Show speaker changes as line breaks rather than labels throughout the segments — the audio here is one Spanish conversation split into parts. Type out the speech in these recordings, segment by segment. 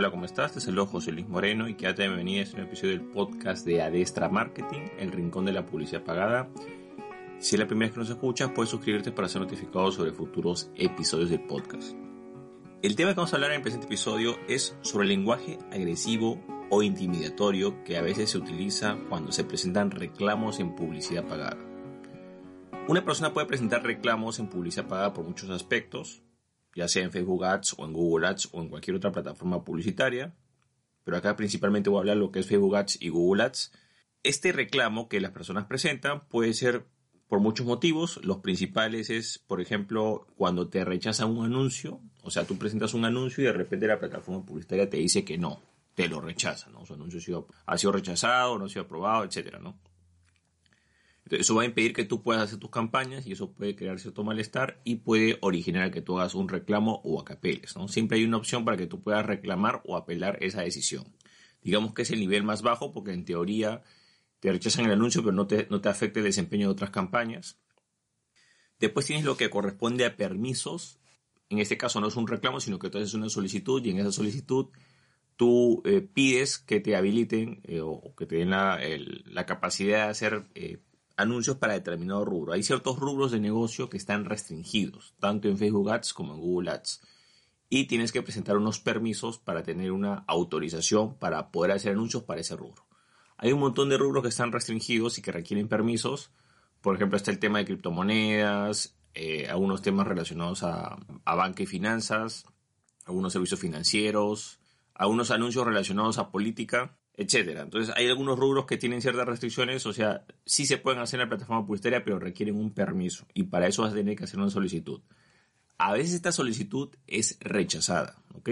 Hola, ¿cómo estás? Te saludo José Luis Moreno y quédate bienvenida a este episodio del podcast de Adestra Marketing, el rincón de la publicidad pagada. Si es la primera vez que nos escuchas, puedes suscribirte para ser notificado sobre futuros episodios del podcast. El tema que vamos a hablar en el presente episodio es sobre el lenguaje agresivo o intimidatorio que a veces se utiliza cuando se presentan reclamos en publicidad pagada. Una persona puede presentar reclamos en publicidad pagada por muchos aspectos, ya sea en Facebook Ads o en Google Ads o en cualquier otra plataforma publicitaria, pero acá principalmente voy a hablar lo que es Facebook Ads y Google Ads. Este reclamo que las personas presentan puede ser por muchos motivos. Los principales es, por ejemplo, cuando te rechazan un anuncio, o sea, tú presentas un anuncio y de repente la plataforma publicitaria te dice que no, te lo rechaza, ¿no? Su anuncio ha sido, ha sido rechazado, no ha sido aprobado, etcétera, ¿no? Eso va a impedir que tú puedas hacer tus campañas y eso puede crear cierto malestar y puede originar que tú hagas un reclamo o acapeles. ¿no? Siempre hay una opción para que tú puedas reclamar o apelar esa decisión. Digamos que es el nivel más bajo porque en teoría te rechazan el anuncio pero no te, no te afecta el desempeño de otras campañas. Después tienes lo que corresponde a permisos. En este caso no es un reclamo, sino que tú haces una solicitud y en esa solicitud tú eh, pides que te habiliten eh, o que te den la, la capacidad de hacer eh, anuncios para determinado rubro. Hay ciertos rubros de negocio que están restringidos, tanto en Facebook Ads como en Google Ads. Y tienes que presentar unos permisos para tener una autorización para poder hacer anuncios para ese rubro. Hay un montón de rubros que están restringidos y que requieren permisos. Por ejemplo, está el tema de criptomonedas, eh, algunos temas relacionados a, a banca y finanzas, algunos servicios financieros, algunos anuncios relacionados a política etcétera. Entonces hay algunos rubros que tienen ciertas restricciones, o sea, sí se pueden hacer en la plataforma publicitaria, pero requieren un permiso y para eso vas a tener que hacer una solicitud. A veces esta solicitud es rechazada, ¿ok?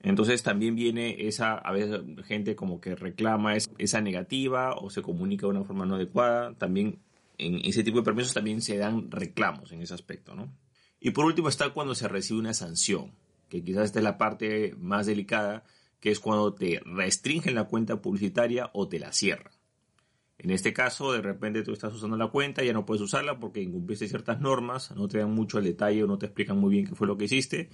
Entonces también viene esa, a veces gente como que reclama esa negativa o se comunica de una forma no adecuada. También en ese tipo de permisos también se dan reclamos en ese aspecto, ¿no? Y por último está cuando se recibe una sanción, que quizás esta es la parte más delicada, que es cuando te restringen la cuenta publicitaria o te la cierran. En este caso, de repente tú estás usando la cuenta, ya no puedes usarla porque incumpliste ciertas normas, no te dan mucho el detalle o no te explican muy bien qué fue lo que hiciste,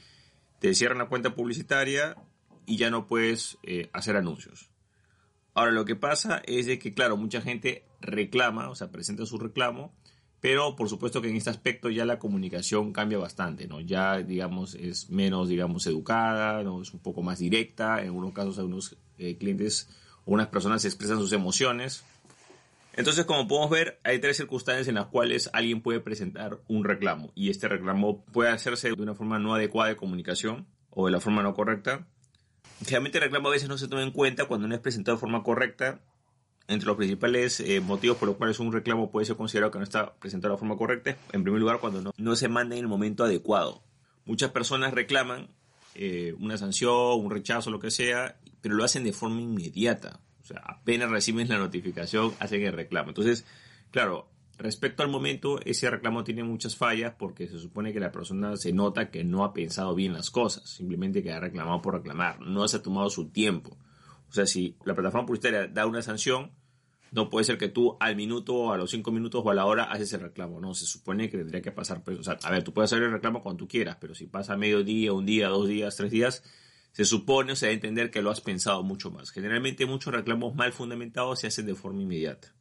te cierran la cuenta publicitaria y ya no puedes eh, hacer anuncios. Ahora lo que pasa es que, claro, mucha gente reclama, o sea, presenta su reclamo, pero por supuesto que en este aspecto ya la comunicación cambia bastante, ¿no? Ya, digamos, es menos, digamos, educada, ¿no? Es un poco más directa, en algunos casos algunos eh, clientes o unas personas expresan sus emociones. Entonces, como podemos ver, hay tres circunstancias en las cuales alguien puede presentar un reclamo y este reclamo puede hacerse de una forma no adecuada de comunicación o de la forma no correcta. Generalmente el reclamo a veces no se toma en cuenta cuando no es presentado de forma correcta entre los principales eh, motivos por los cuales un reclamo puede ser considerado que no está presentado de forma correcta, en primer lugar, cuando no, no se manda en el momento adecuado. Muchas personas reclaman eh, una sanción, un rechazo, lo que sea, pero lo hacen de forma inmediata. O sea, apenas reciben la notificación, hacen el reclamo. Entonces, claro, respecto al momento, ese reclamo tiene muchas fallas porque se supone que la persona se nota que no ha pensado bien las cosas, simplemente que ha reclamado por reclamar, no se ha tomado su tiempo. O sea, si la plataforma publicitaria da una sanción, no puede ser que tú al minuto, a los cinco minutos o a la hora haces el reclamo. No, se supone que tendría que pasar. Pues, o sea, a ver, tú puedes hacer el reclamo cuando tú quieras, pero si pasa medio día, un día, dos días, tres días, se supone o se debe entender que lo has pensado mucho más. Generalmente muchos reclamos mal fundamentados se hacen de forma inmediata.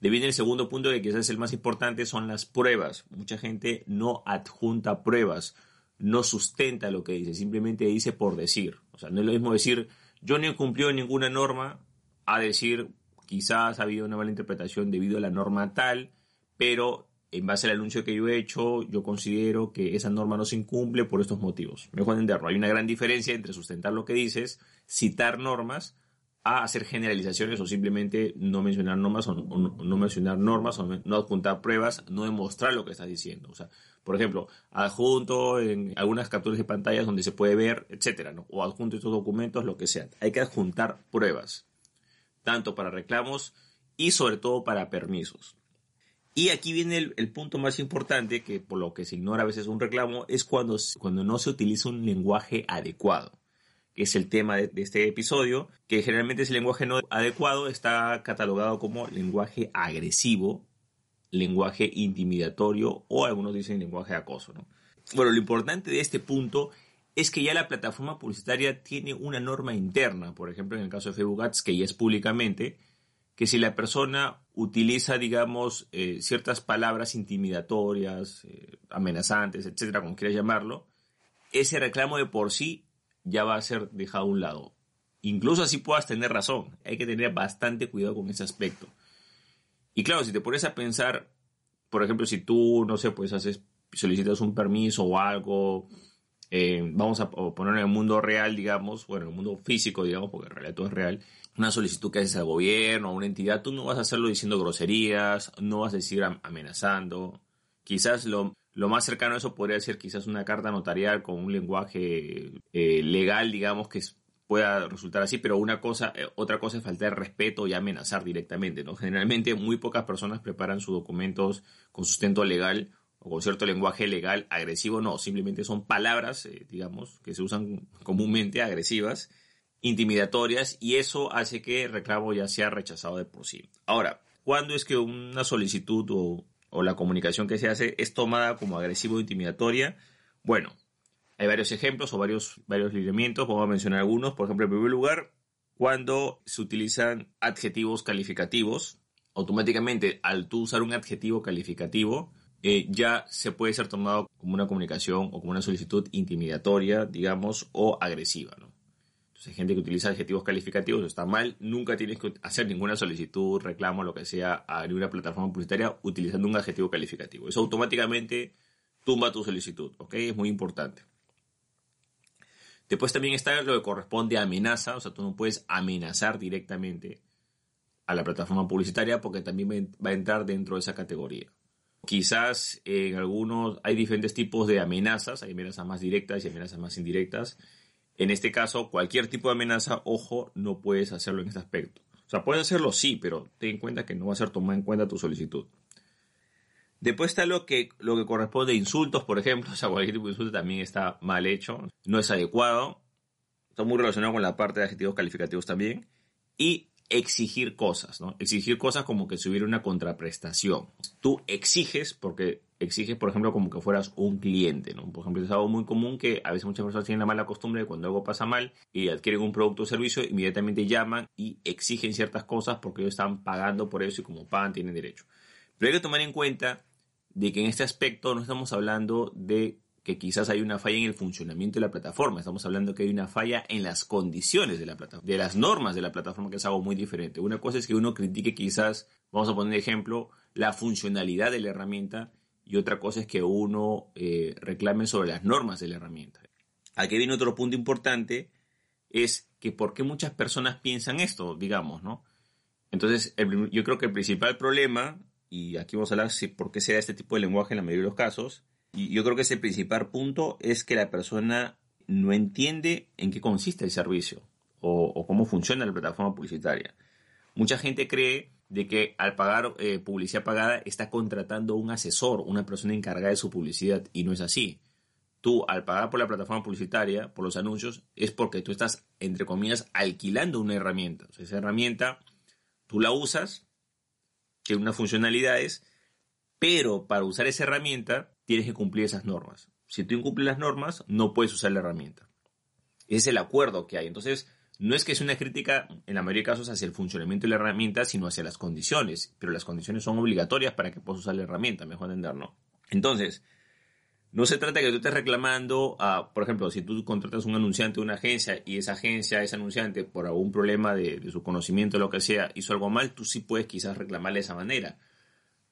De viene el segundo punto que quizás es el más importante, son las pruebas. Mucha gente no adjunta pruebas, no sustenta lo que dice, simplemente dice por decir. O sea, no es lo mismo decir yo no he cumplido ninguna norma a decir quizás ha habido una mala interpretación debido a la norma tal, pero en base al anuncio que yo he hecho, yo considero que esa norma no se incumple por estos motivos. Mejor entenderlo. Hay una gran diferencia entre sustentar lo que dices, citar normas, a hacer generalizaciones o simplemente no mencionar normas o no, mencionar normas o no adjuntar pruebas, no demostrar lo que estás diciendo. O sea, por ejemplo, adjunto en algunas capturas de pantallas donde se puede ver, etcétera, o adjunto estos documentos, lo que sea. Hay que adjuntar pruebas, tanto para reclamos y sobre todo para permisos. Y aquí viene el, punto más importante, que por lo que se ignora a veces un reclamo, es cuando, cuando no se utiliza un lenguaje adecuado que es el tema de, este episodio, que generalmente ese lenguaje no adecuado está catalogado como lenguaje agresivo, lenguaje intimidatorio o algunos dicen lenguaje acoso. Bueno, lo importante de este punto es que ya la plataforma publicitaria tiene una norma interna, por ejemplo en el caso de Facebook Ads, que ya es públicamente, que si la persona utiliza, digamos, eh, ciertas palabras intimidatorias, eh, amenazantes, etcétera, como quieras llamarlo, ese reclamo de por sí ya va a ser dejado a un lado. Incluso así puedas tener razón. Hay que tener bastante cuidado con ese aspecto. Y claro, si te pones a pensar, por ejemplo, si tú, no sé, pues haces, solicitas un permiso o algo, eh, vamos a poner en el mundo real, digamos, bueno, en el mundo físico, digamos, porque en realidad todo es real, una solicitud que haces al gobierno, a una entidad, tú no vas a hacerlo diciendo groserías, no vas a decir amenazando. Quizás lo, lo más cercano a eso podría ser quizás una carta notarial con un lenguaje eh, legal, digamos, que pueda resultar así, pero una cosa, eh, otra cosa es faltar respeto y amenazar directamente, ¿no? Generalmente muy pocas personas preparan sus documentos con sustento legal o con cierto lenguaje legal agresivo, no, simplemente son palabras, eh, digamos, que se usan comúnmente agresivas, intimidatorias, y eso hace que el reclamo ya sea rechazado de por sí. Ahora, ¿cuándo es que una solicitud o, la comunicación que se hace es tomada como agresivo o intimidatoria? Bueno, hay varios ejemplos o varios, varios lineamientos, vamos a mencionar algunos. Por ejemplo, en primer lugar, cuando se utilizan adjetivos calificativos, automáticamente al usar un adjetivo calificativo, eh, ya se puede ser tomado como una comunicación o como una solicitud intimidatoria, digamos, o agresiva. ¿no? Entonces, hay gente que utiliza adjetivos calificativos, está mal, nunca tienes que hacer ninguna solicitud, reclamo, lo que sea, a ninguna plataforma publicitaria utilizando un adjetivo calificativo. Eso automáticamente tumba tu solicitud, ¿ok? Es muy importante. Después también está lo que corresponde a amenaza, o sea, tú no puedes amenazar directamente a la plataforma publicitaria porque también va a entrar dentro de esa categoría. Quizás en algunos hay diferentes tipos de amenazas, hay amenazas más directas y amenazas más indirectas. En este caso, cualquier tipo de amenaza, ojo, no puedes hacerlo en este aspecto. O sea, puedes hacerlo sí, pero ten en cuenta que no va a ser tomada en cuenta tu solicitud. Después está lo que, lo que corresponde a insultos, por ejemplo. O sea, cualquier tipo de insulto también está mal hecho, no es adecuado. Está muy relacionado con la parte de adjetivos calificativos también. Y exigir cosas, ¿no? Exigir cosas como que si hubiera una contraprestación. Tú exiges porque exiges, por ejemplo, como que fueras un cliente, ¿no? Por ejemplo, es algo muy común que a veces muchas personas tienen la mala costumbre de cuando algo pasa mal y adquieren un producto o servicio, inmediatamente llaman y exigen ciertas cosas porque ellos están pagando por eso y como pagan tienen derecho. Pero hay que tomar en cuenta de que en este aspecto no estamos hablando de que quizás hay una falla en el funcionamiento de la plataforma. Estamos hablando que hay una falla en las condiciones de la plataforma, de las normas de la plataforma, que es algo muy diferente. Una cosa es que uno critique quizás, vamos a poner ejemplo, la funcionalidad de la herramienta y otra cosa es que uno eh, reclame sobre las normas de la herramienta. Aquí viene otro punto importante, es que por qué muchas personas piensan esto, digamos, ¿no? Entonces, yo creo que el principal problema, y aquí vamos a hablar de por qué se da este tipo de lenguaje en la mayoría de los casos, y yo creo que ese principal punto es que la persona no entiende en qué consiste el servicio o, cómo funciona la plataforma publicitaria. Mucha gente cree de que al pagar eh, publicidad pagada está contratando un asesor, una persona encargada de su publicidad, y no es así. Tú, al pagar por la plataforma publicitaria, por los anuncios, es porque tú estás, entre comillas, alquilando una herramienta. O sea, esa herramienta, tú la usas, tiene unas funcionalidades, pero para usar esa herramienta tienes que cumplir esas normas. Si tú incumples las normas, no puedes usar la herramienta. Ese es el acuerdo que hay. Entonces, no es que es una crítica, en la mayoría de casos, hacia el funcionamiento de la herramienta, sino hacia las condiciones. Pero las condiciones son obligatorias para que puedas usar la herramienta, mejor entender, ¿no? Entonces, no se trata de que tú estés reclamando, a, por ejemplo, si tú contratas un anunciante una agencia y esa agencia, ese anunciante, por algún problema de, de su conocimiento o lo que sea, hizo algo mal, tú sí puedes quizás reclamarle de esa manera.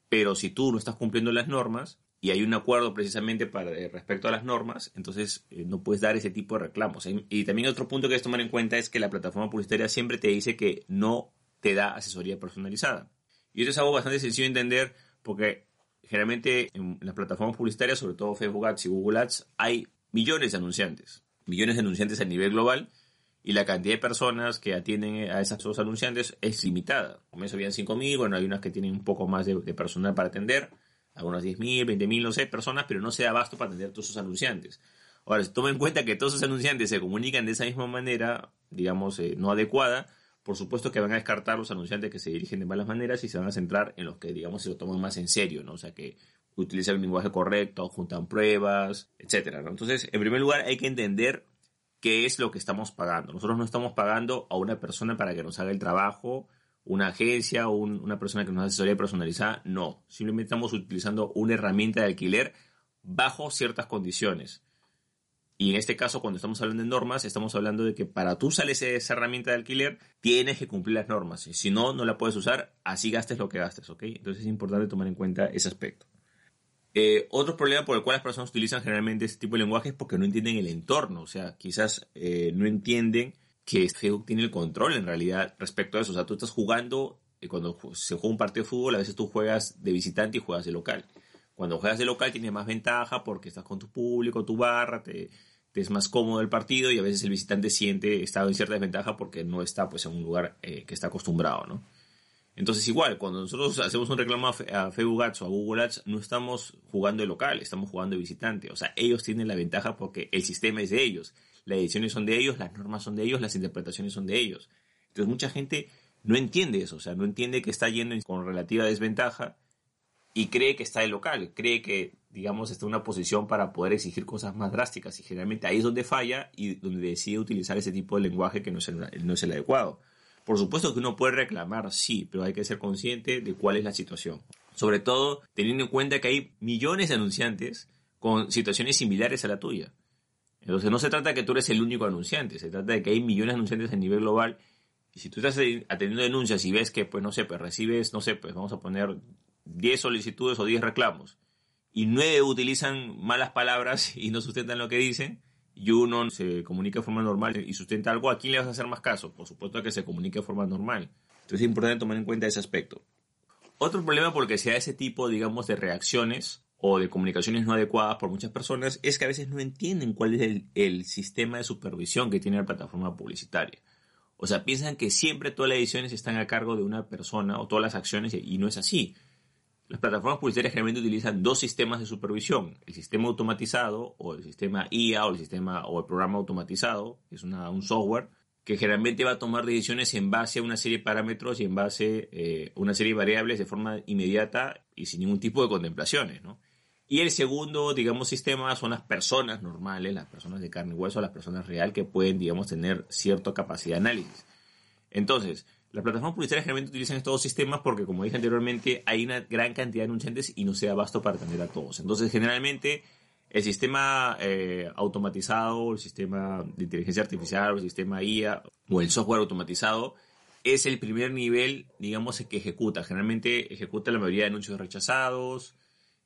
Pero si tú no estás cumpliendo las normas y hay un acuerdo precisamente para, eh, respecto a las normas, entonces eh, no puedes dar ese tipo de reclamos. Y también otro punto que debes tomar en cuenta es que la plataforma publicitaria siempre te dice que no te da asesoría personalizada. Y eso es algo bastante sencillo de entender porque generalmente en las plataformas publicitarias, sobre todo Facebook Ads y Google Ads, hay millones de anunciantes, millones de anunciantes a nivel global y la cantidad de personas que atienden a esos dos anunciantes es limitada. Comienzo habían 5.000, bueno, hay unas que tienen un poco más de, personal para atender, algunas 10.000, 20.000, no sé, personas, pero no se da abasto para atender a todos esos anunciantes. Ahora, si toma en cuenta que todos esos anunciantes se comunican de esa misma manera, digamos, eh, no adecuada, por supuesto que van a descartar los anunciantes que se dirigen de malas maneras y se van a centrar en los que, digamos, se lo toman más en serio, ¿no? O sea, que utilizan el lenguaje correcto, juntan pruebas, etc. Entonces, en primer lugar, hay que entender qué es lo que estamos pagando. Nosotros no estamos pagando a una persona para que nos haga el trabajo, una agencia o una persona que nos asesoría personalizada, no. Simplemente estamos utilizando una herramienta de alquiler bajo ciertas condiciones. Y en este caso, cuando estamos hablando de normas, estamos hablando de que para tú sales esa herramienta de alquiler, tienes que cumplir las normas. Si no, no la puedes usar, así gastes lo que gastes, ¿ok? Entonces es importante tomar en cuenta ese aspecto. Eh, otro problema por el cual las personas utilizan generalmente este tipo de lenguaje es porque no entienden el entorno. O sea, quizás eh, no entienden que Facebook tiene el control en realidad respecto a eso. O sea, tú estás jugando, eh, cuando se juega un partido de fútbol, a veces tú juegas de visitante y juegas de local. Cuando juegas de local tienes más ventaja porque estás con tu público, tu barra, te, es más cómodo el partido y a veces el visitante siente está en cierta desventaja porque no está pues en un lugar eh, que está acostumbrado, ¿no? Entonces igual, cuando nosotros hacemos un reclamo a Facebook Ads o a Google Ads, no estamos jugando de local, estamos jugando de visitante. O sea, ellos tienen la ventaja porque el sistema es de ellos, las ediciones son de ellos, las normas son de ellos, las interpretaciones son de ellos. Entonces mucha gente no entiende eso, o sea, no entiende que está yendo con relativa desventaja y cree que está de local, cree que digamos, está en una posición para poder exigir cosas más drásticas y generalmente ahí es donde falla y donde decide utilizar ese tipo de lenguaje que no es el, no es el adecuado. Por supuesto que uno puede reclamar, sí, pero hay que ser consciente de cuál es la situación. Sobre todo teniendo en cuenta que hay millones de anunciantes con situaciones similares a la tuya. Entonces no se trata de que tú eres el único anunciante, se trata de que hay millones de anunciantes a nivel global y si tú estás atendiendo denuncias y ves que, pues no sé, pues recibes, no sé, pues vamos a poner 10 solicitudes o 10 reclamos y nueve utilizan malas palabras y no sustentan lo que dicen, y uno se comunica de forma normal y sustenta algo, ¿a quién le vas a hacer más caso? Por supuesto que se comunique de forma normal. Entonces es importante tomar en cuenta ese aspecto. Otro problema por el que se da ese tipo, digamos, de reacciones o de comunicaciones no adecuadas por muchas personas es que a veces no entienden cuál es el, el sistema de supervisión que tiene la plataforma publicitaria. O sea, piensan que siempre todas las ediciones están a cargo de una persona o todas las acciones y no es así. Las plataformas publicitarias generalmente utilizan dos sistemas de supervisión, el sistema automatizado o el sistema IA o el sistema o el programa automatizado, que es un software que generalmente va a tomar decisiones en base a una serie de parámetros y en base a eh, una serie de variables de forma inmediata y sin ningún tipo de contemplaciones, Y el segundo, digamos, sistema son las personas normales, las personas de carne y hueso, las personas real que pueden, digamos, tener cierta capacidad de análisis. Entonces, las plataformas publicitarias generalmente utilizan estos dos sistemas porque, como dije anteriormente, hay una gran cantidad de anunciantes y no se da abasto para atender a todos. Entonces, generalmente, el sistema eh, automatizado, el sistema de inteligencia artificial, el sistema IA o el software automatizado es el primer nivel, digamos, que ejecuta. Generalmente ejecuta la mayoría de anuncios rechazados,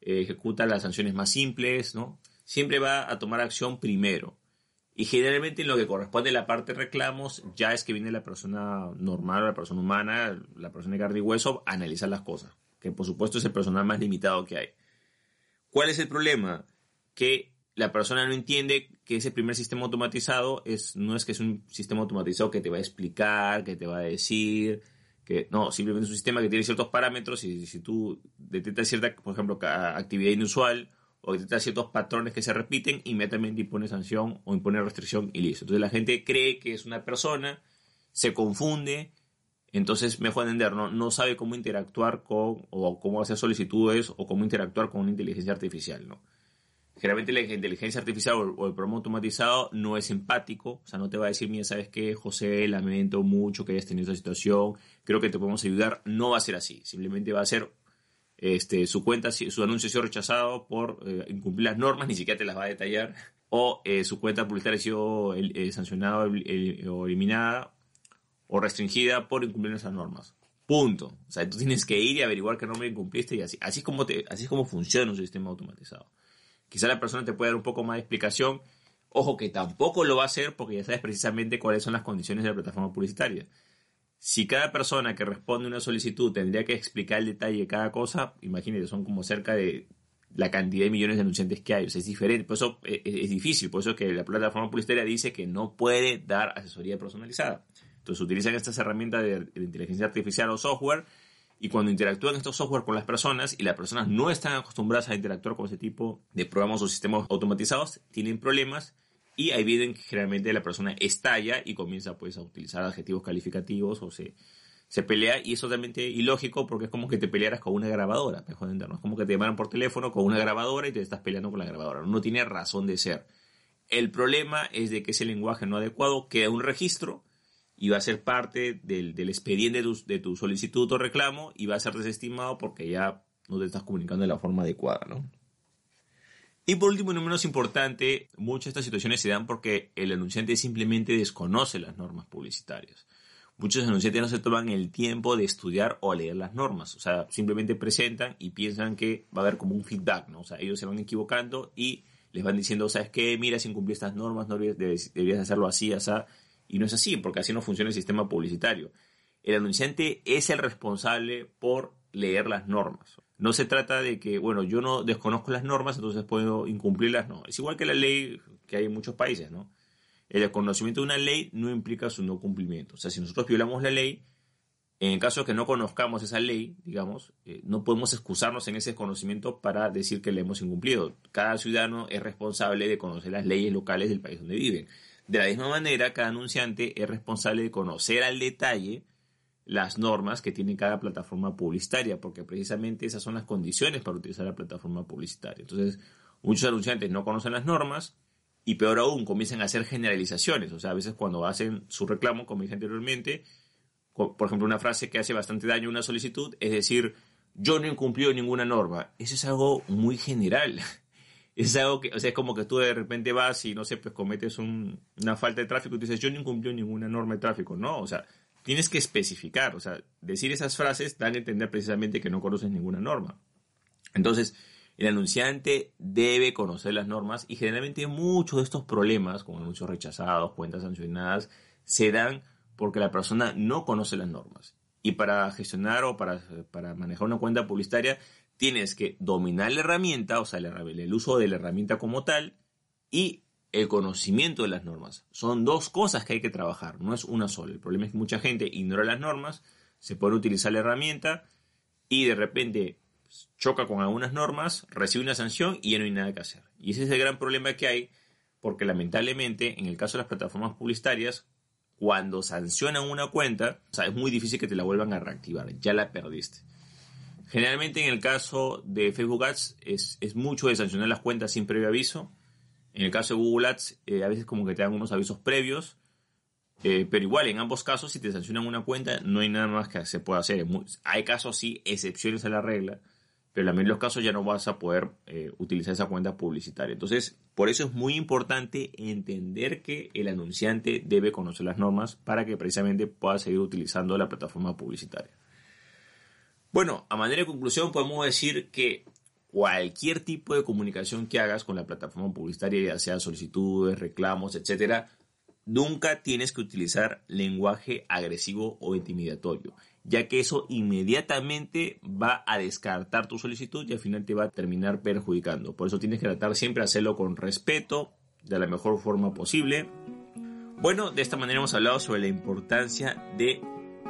eh, ejecuta las sanciones más simples, ¿no? Siempre va a tomar acción primero. Y generalmente en lo que corresponde a la parte de reclamos, ya es que viene la persona normal, la persona humana, la persona de carne y hueso, a analizar las cosas. Que por supuesto es el personal más limitado que hay. ¿Cuál es el problema? Que la persona no entiende que ese primer sistema automatizado es, no es que es un sistema automatizado que te va a explicar, que te va a decir, que no, simplemente es un sistema que tiene ciertos parámetros y si tú detectas cierta, por ejemplo, actividad inusual o detecta ciertos patrones que se repiten, inmediatamente impone sanción o impone restricción y listo. Entonces la gente cree que es una persona, se confunde, entonces mejor entender, no, no sabe cómo interactuar con, o cómo hacer solicitudes, o cómo interactuar con una inteligencia artificial, ¿no? Generalmente la inteligencia artificial o el programa automatizado no es empático, o sea, no te va a decir, mira, ¿sabes qué, José? Lamento mucho que hayas tenido esta situación, creo que te podemos ayudar. No va a ser así, simplemente va a ser este, su cuenta, su anuncio ha sido rechazado por eh, incumplir las normas, ni siquiera te las va a detallar, o eh, su cuenta publicitaria ha sido eh, sancionada o eliminada o restringida por incumplir esas normas. Punto. O sea, tú tienes que ir y averiguar qué norma incumpliste y así. Así es como, te, así es como funciona un sistema automatizado. Quizá la persona te pueda dar un poco más de explicación. Ojo que tampoco lo va a hacer porque ya sabes precisamente cuáles son las condiciones de la plataforma publicitaria. Si cada persona que responde una solicitud tendría que explicar el detalle de cada cosa, imagínate, son como cerca de la cantidad de millones de anunciantes que hay. O sea, es diferente, por eso eh, eh, es, difícil, por eso que la plataforma publicitaria dice que no puede dar asesoría personalizada. Entonces utilizan estas herramientas de, de inteligencia artificial o software y cuando interactúan estos software con las personas y las personas no están acostumbradas a interactuar con ese tipo de programas o sistemas automatizados, tienen problemas y ahí que generalmente la persona estalla y comienza pues a utilizar adjetivos calificativos o se, se pelea y es totalmente ilógico porque es como que te pelearas con una grabadora, mejor entendernos. Es como que te llaman por teléfono con una grabadora y te estás peleando con la grabadora. No tiene razón de ser. El problema es de que ese lenguaje no adecuado queda un registro y va a ser parte del, expediente de tu, solicitud o reclamo y va a ser desestimado porque ya no te estás comunicando de la forma adecuada, ¿no? Y por último y no menos importante, muchas de estas situaciones se dan porque el anunciante simplemente desconoce las normas publicitarias muchos anunciantes no se toman el tiempo de estudiar o leer las normas. O sea, simplemente presentan y piensan que va a haber como un feedback, ¿no? O sea, ellos se van equivocando y les van diciendo, ¿sabes qué? Mira, si incumplí estas normas, no deberías, hacerlo así, así. Y no es así, porque así no funciona el sistema publicitario. El anunciante es el responsable por leer las normas. No se trata de que, bueno, yo no desconozco las normas, entonces puedo incumplirlas. No, es igual que la ley que hay en muchos países, ¿no? el conocimiento de una ley no implica su no cumplimiento. O sea, si nosotros violamos la ley, en el caso de que no conozcamos esa ley, digamos, eh, no podemos excusarnos en ese conocimiento para decir que le hemos incumplido. Cada ciudadano es responsable de conocer las leyes locales del país donde viven. De la misma manera, cada anunciante es responsable de conocer al detalle las normas que tiene cada plataforma publicitaria, porque precisamente esas son las condiciones para utilizar la plataforma publicitaria. Entonces, muchos anunciantes no conocen las normas, y peor aún, comienzan a hacer generalizaciones. O sea, a veces cuando hacen su reclamo, como dije anteriormente, por ejemplo, una frase que hace bastante daño a una solicitud es decir, yo no incumplió ninguna norma. Eso es algo muy general. Es algo que, o sea, es como que tú de repente vas y, no sé, pues cometes una falta de tráfico y dices, yo no incumplió ninguna norma de tráfico. No, o sea, tienes que especificar. O sea, decir esas frases dan a entender precisamente que no conoces ninguna norma. Entonces, el anunciante debe conocer las normas y generalmente muchos de estos problemas, como anuncios rechazados, cuentas sancionadas, se dan porque la persona no conoce las normas. Y para gestionar o para, para manejar una cuenta publicitaria, tienes que dominar la herramienta, o sea, el, uso de la herramienta como tal, y el conocimiento de las normas. Son dos cosas que hay que trabajar, no es una sola. El problema es que mucha gente ignora las normas, se puede utilizar la herramienta y de repente choca con algunas normas, recibe una sanción y ya no hay nada que hacer. Y ese es el gran problema que hay, porque lamentablemente en el caso de las plataformas publicitarias, cuando sancionan una cuenta, es muy difícil que te la vuelvan a reactivar, ya la perdiste. Generalmente en el caso de Facebook Ads es, mucho de sancionar las cuentas sin previo aviso. En el caso de Google Ads eh, a veces como que te dan unos avisos previos. Eh, pero igual, en ambos casos, si te sancionan una cuenta, no hay nada más que se pueda hacer. Hay casos, sí, excepciones a la regla, pero en los casos ya no vas a poder eh, utilizar esa cuenta publicitaria. Entonces, por eso es muy importante entender que el anunciante debe conocer las normas para que precisamente pueda seguir utilizando la plataforma publicitaria. Bueno, a manera de conclusión podemos decir que cualquier tipo de comunicación que hagas con la plataforma publicitaria, ya sea solicitudes, reclamos, etcétera, nunca tienes que utilizar lenguaje agresivo o intimidatorio ya que eso inmediatamente va a descartar tu solicitud y al final te va a terminar perjudicando. Por eso tienes que tratar siempre de hacerlo con respeto, de la mejor forma posible. Bueno, de esta manera hemos hablado sobre la importancia de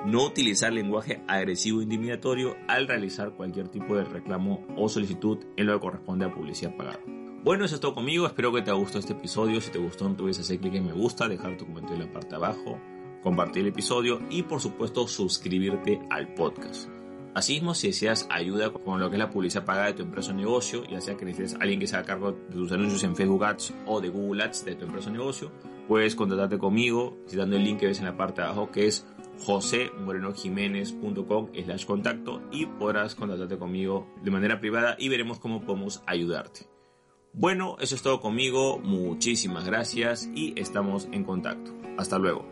no utilizar lenguaje agresivo e intimidatorio al realizar cualquier tipo de reclamo o solicitud en lo que corresponde a publicidad pagada. Bueno, eso es todo conmigo. Espero que te haya gustado este episodio. Si te gustó, no te olvides hacer clic en me gusta, dejar tu comentario en la parte de abajo compartir el episodio y por supuesto suscribirte al podcast. Asimismo, si deseas ayuda con lo que es la publicidad pagada de tu empresa o negocio, ya sea que necesites alguien que se haga cargo de tus anuncios en Facebook Ads o de Google Ads de tu empresa o negocio, puedes contactarte conmigo citando el link que ves en la parte de abajo que es josemorenojiménez.com slash contacto y podrás contactarte conmigo de manera privada y veremos cómo podemos ayudarte. Bueno, eso es todo conmigo, muchísimas gracias y estamos en contacto. Hasta luego.